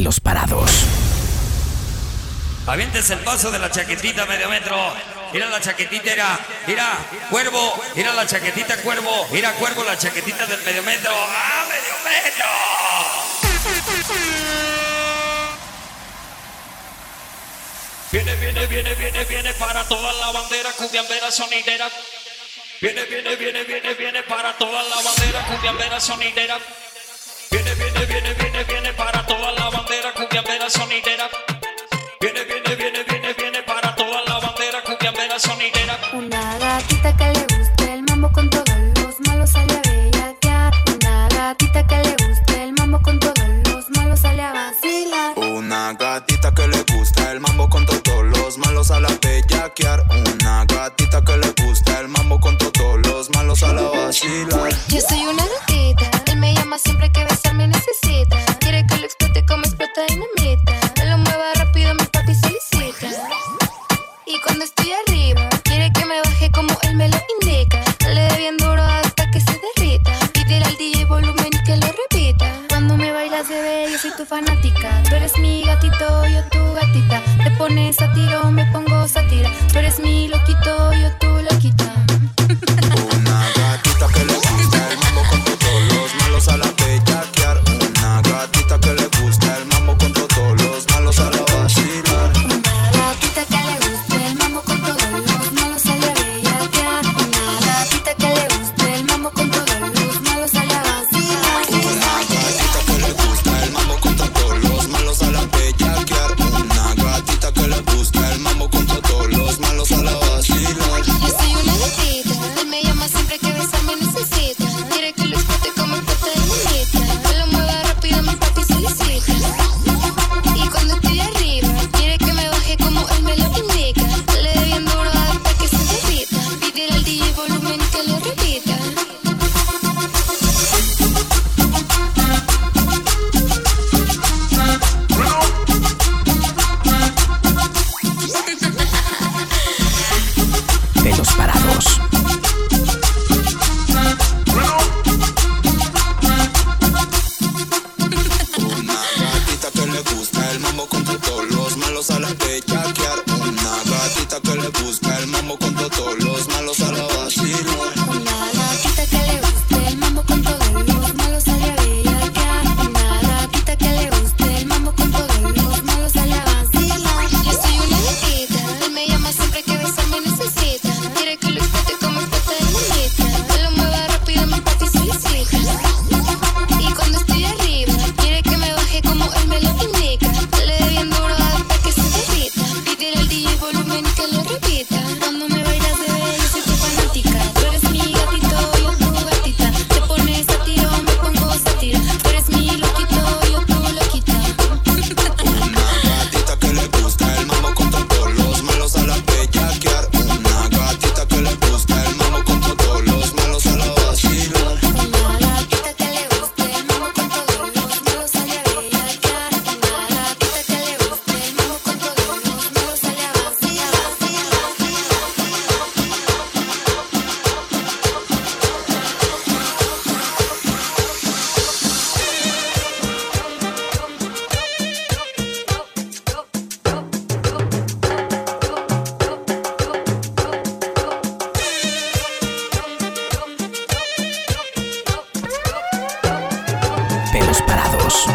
los parados. Avientes el paso de la chaquetita medio metro. Mira la chaquetita, era, mira, cuervo, mira la chaquetita, cuervo, mira cuervo, la chaquetita del medio metro. ¡Ah, medio metro! Viene, viene, viene, viene, viene para toda la bandera, cumbiambera sonidera. Viene, viene, viene, viene, viene para toda la bandera, cumbiambera sonidera. Viene, viene, viene, viene, viene para toda la bandera, cumbiambera sonidera. Viene, viene, viene, viene, viene para toda la bandera, cumbiambera sonidera. Una gatita que le guste el mambo con todos los malos sale a bellaquear. Una gatita que le guste el mambo con todos los malos sale a vacilar. Una gatita que le gusta el mambo con todos los malos sale a bellaquear. Una gatita que le gusta el mambo con todos sale a. Yo soy una loquita, él me llama siempre que besarme necesita. Malos parados.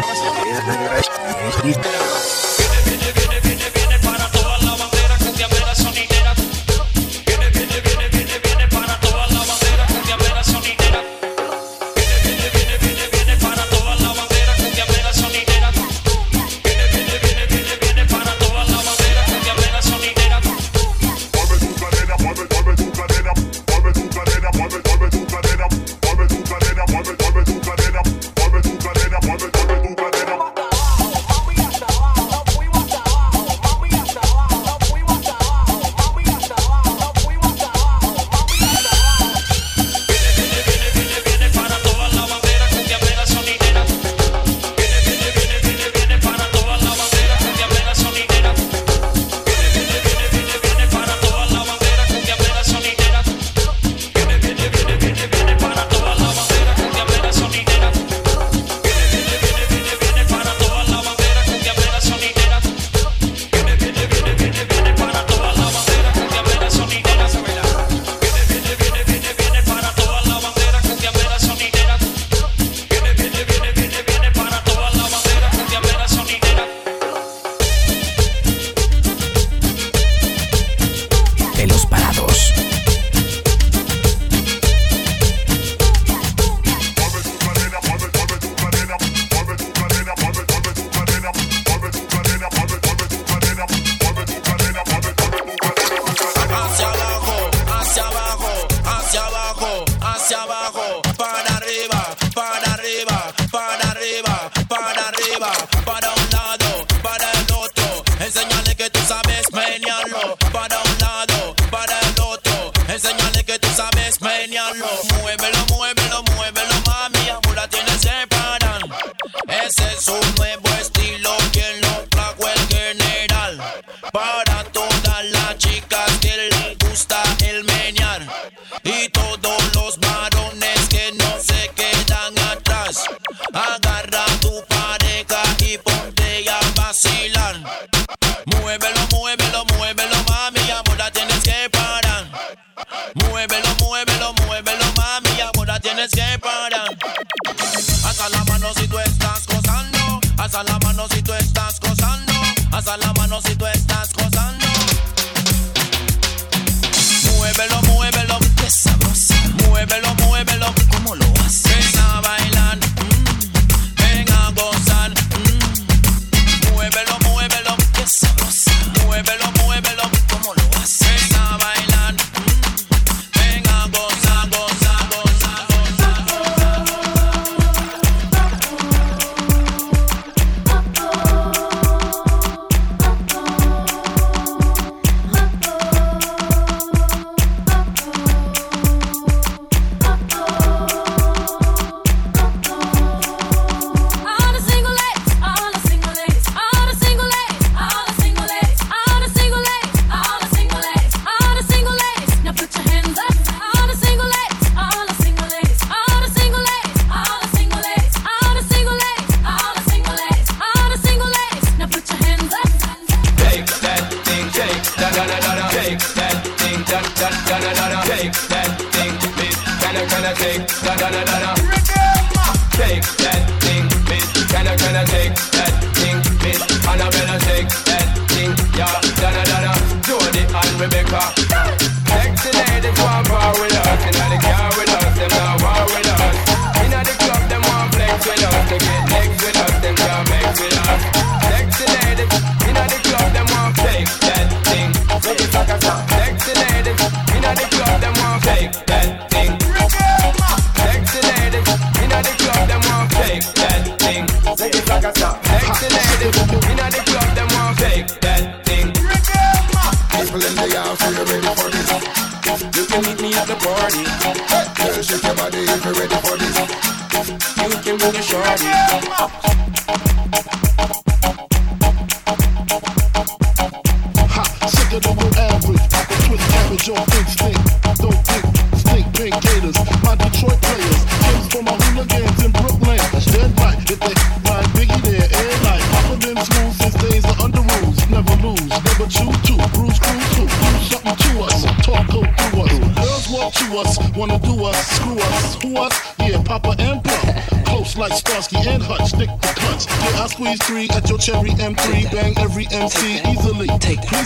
booze. Never chew too. Bruise, cruise, too. bruise, something to us. Talk, go us. Girls walk to us. Wanna do us. Screw us. Who us? Yeah, Papa and Plum. Ghosts like Starsky and Hutch, stick to cuts. Yeah, I squeeze three at your cherry M3, bang every MC Take easily. Take that.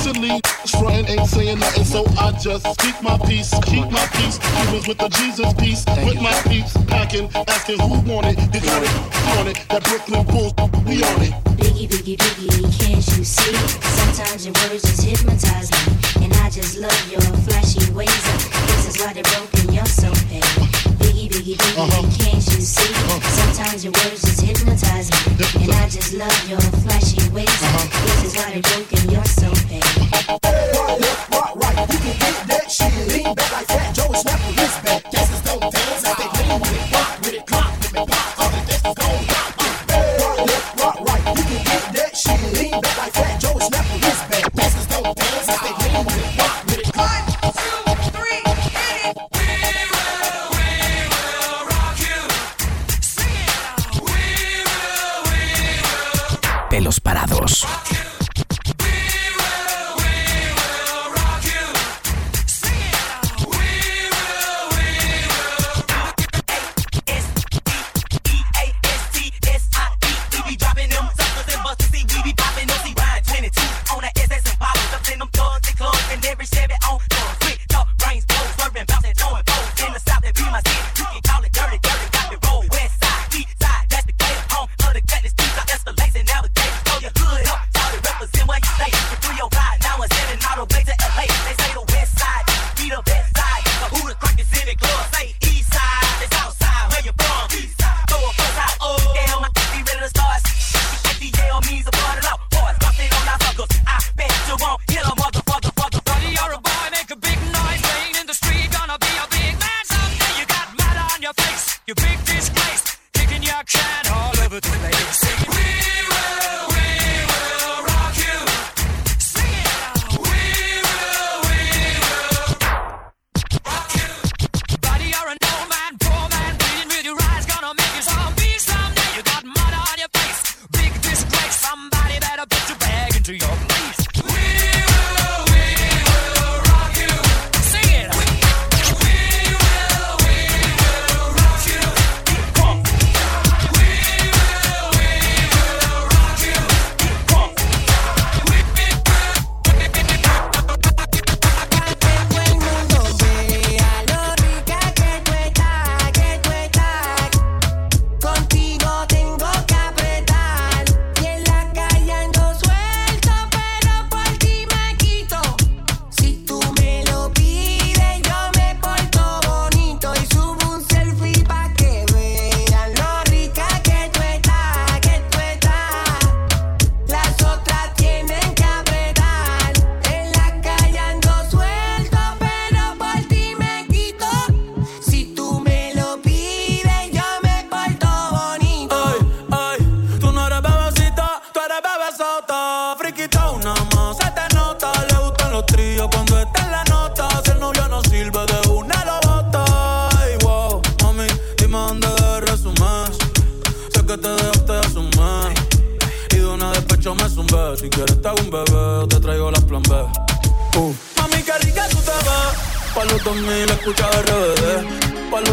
Easily, easily. Frontin' ain't saying nothing, so I just speak my peace, keep my peace. You was with the Jesus peace, Thank with you. my peace. packing, asking who want it. They got it, on it. That Brooklyn Bulls, we on it. Biggie, biggie, biggie, can't you see? Sometimes your words just hypnotize me, and I just love your flashy ways. This is why they're broken, you're so paid. Biggie, baby, uh-huh. can't you see? Uh-huh. Sometimes your words just hypnotize me, and I just love your flashy ways. Uh-huh. This is why they broke and you're so paid. Right, left, right, right. You can hit that shit. Lean back like that, Joe, snap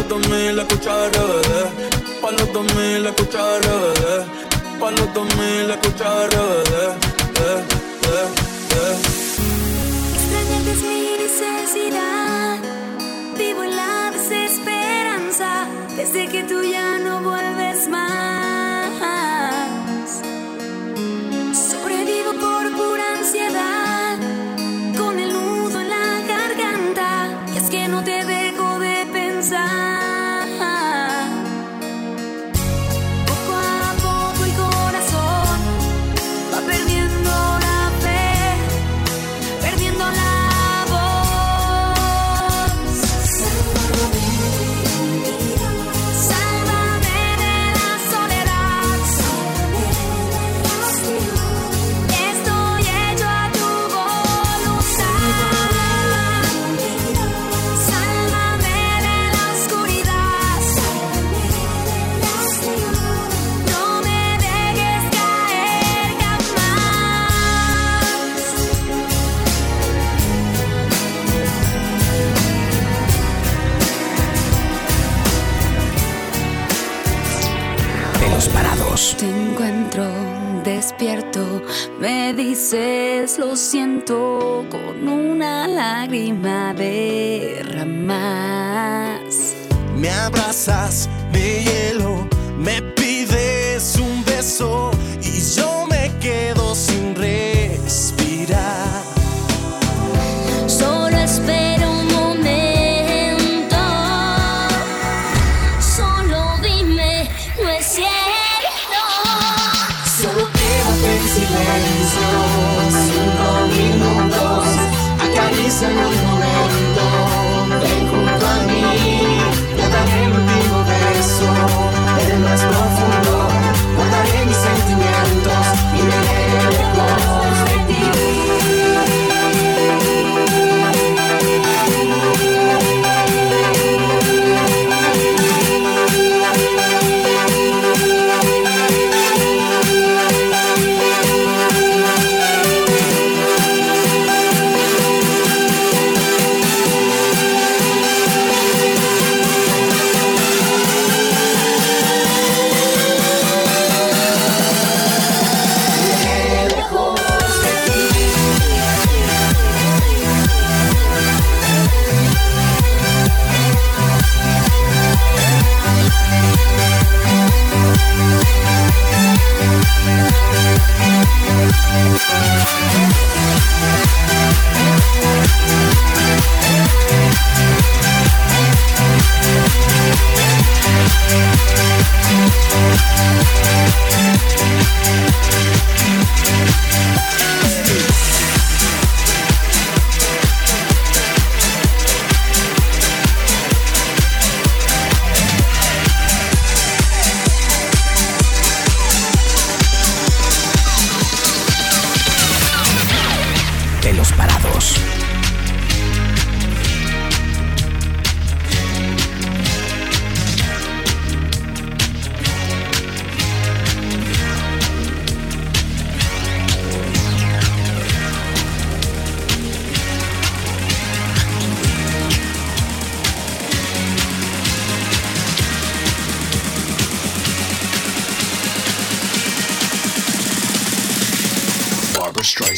los 2000 escucha RBD. Pa' los 2000 escucha RBD. Pa' los 2000 escucha RBD. Extrañarte es mi necesidad. Vivo en la desesperanza. Desde que tú ya no vuelves más. lágrima derramas. Me abrazas, me hielo I really want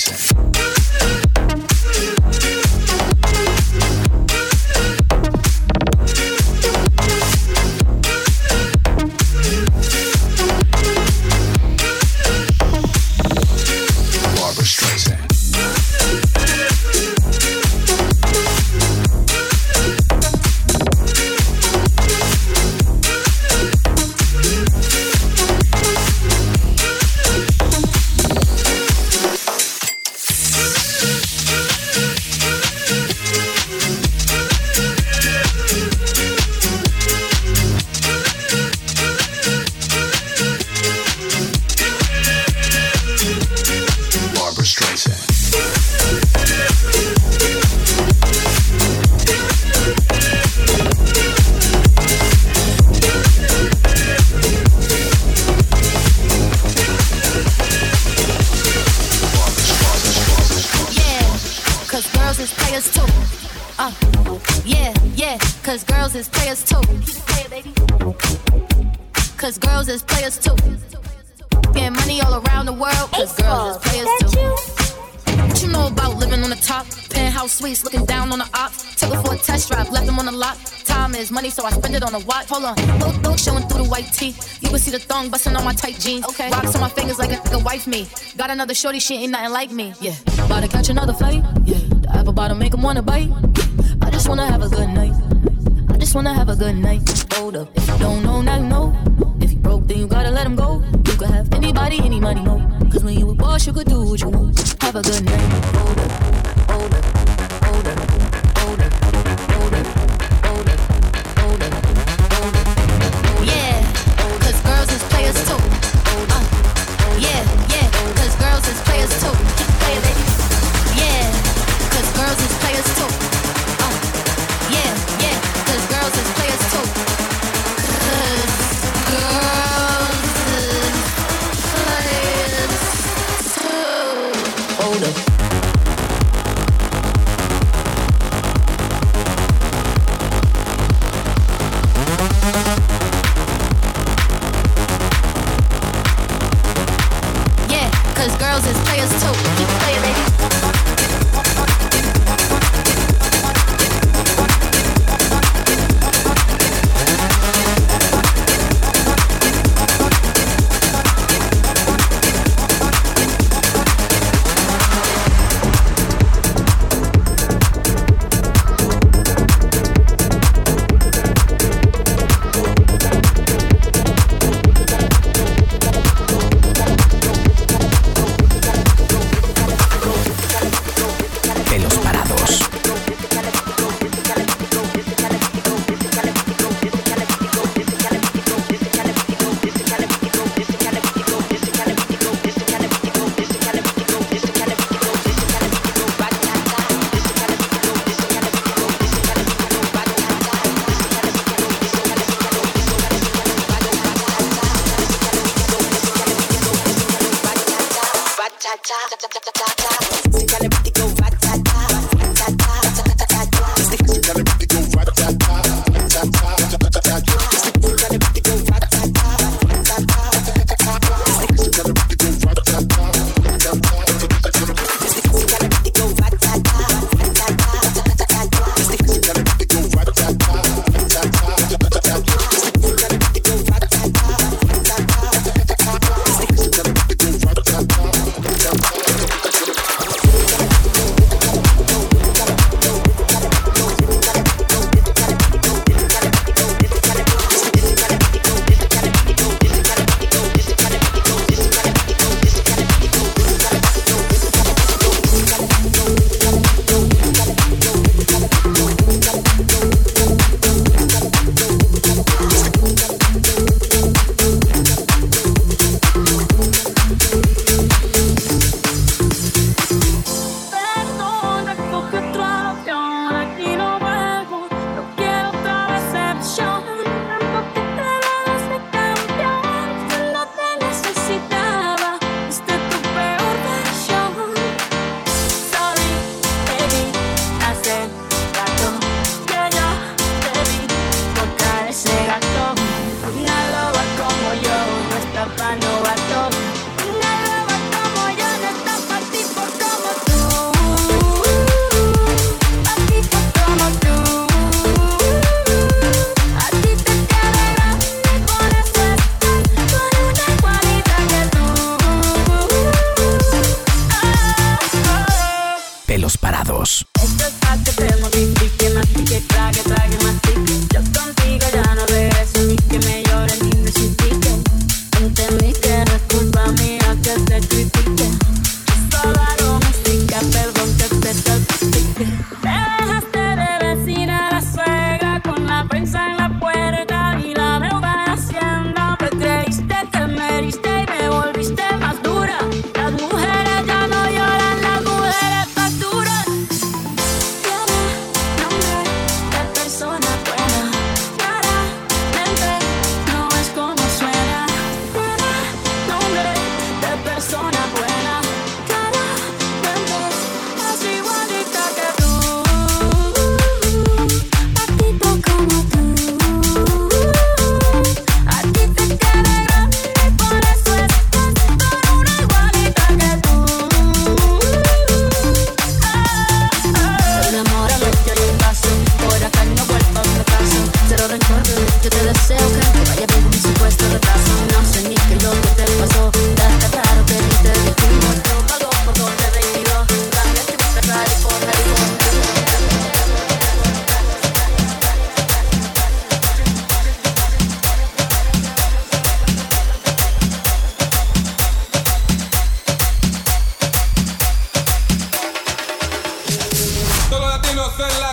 Música is players too. Uh, yeah, yeah, cause girls is players too. Play it. Cause girls is players too. Getting money all around the world, cause girls is players too. What you know about living on the top? Penthouse suites, looking down on the ops. Took her for a test drive, left them on the lot. Time is money, so I spend it on a watch. Hold on, look, look, showing through the white tee. You can see the thong busting on my tight jeans. Okay, rocks on my fingers like a nigga wife me. Got another shorty, she ain't nothing like me. Yeah, about to catch another fight. Yeah, the apple bottom make 'em wanna bite. I just wanna have a good night. I just wanna have a good night. Hold up, if you don't know, now you know. If you broke, then you gotta let him go. You could have anybody, any money, no. Cause when you a boss, you could do what you want. Have a good night. Hold up, hold up,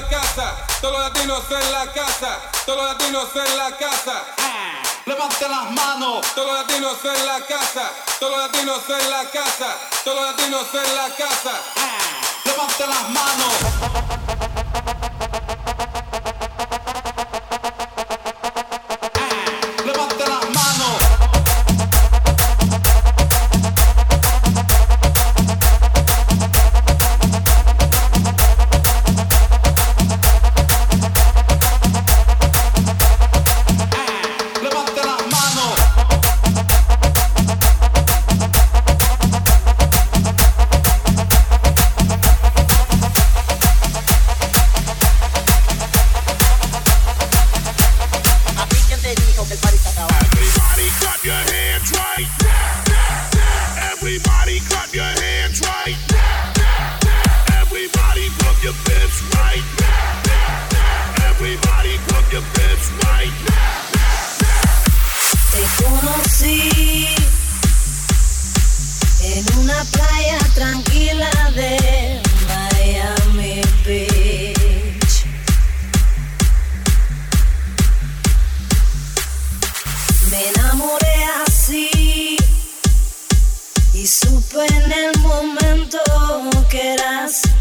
casa, todos los latinos en la casa, todos los latinos en la casa. Levante las manos, todos los latinos en la casa, todos los latinos en la casa, todos los latinos en la casa. Levante las manos. your bits right now. Everybody pump your bits right now. Te conocí en una playa tranquila de Miami Beach. Me enamoré así y supe en el momento que eras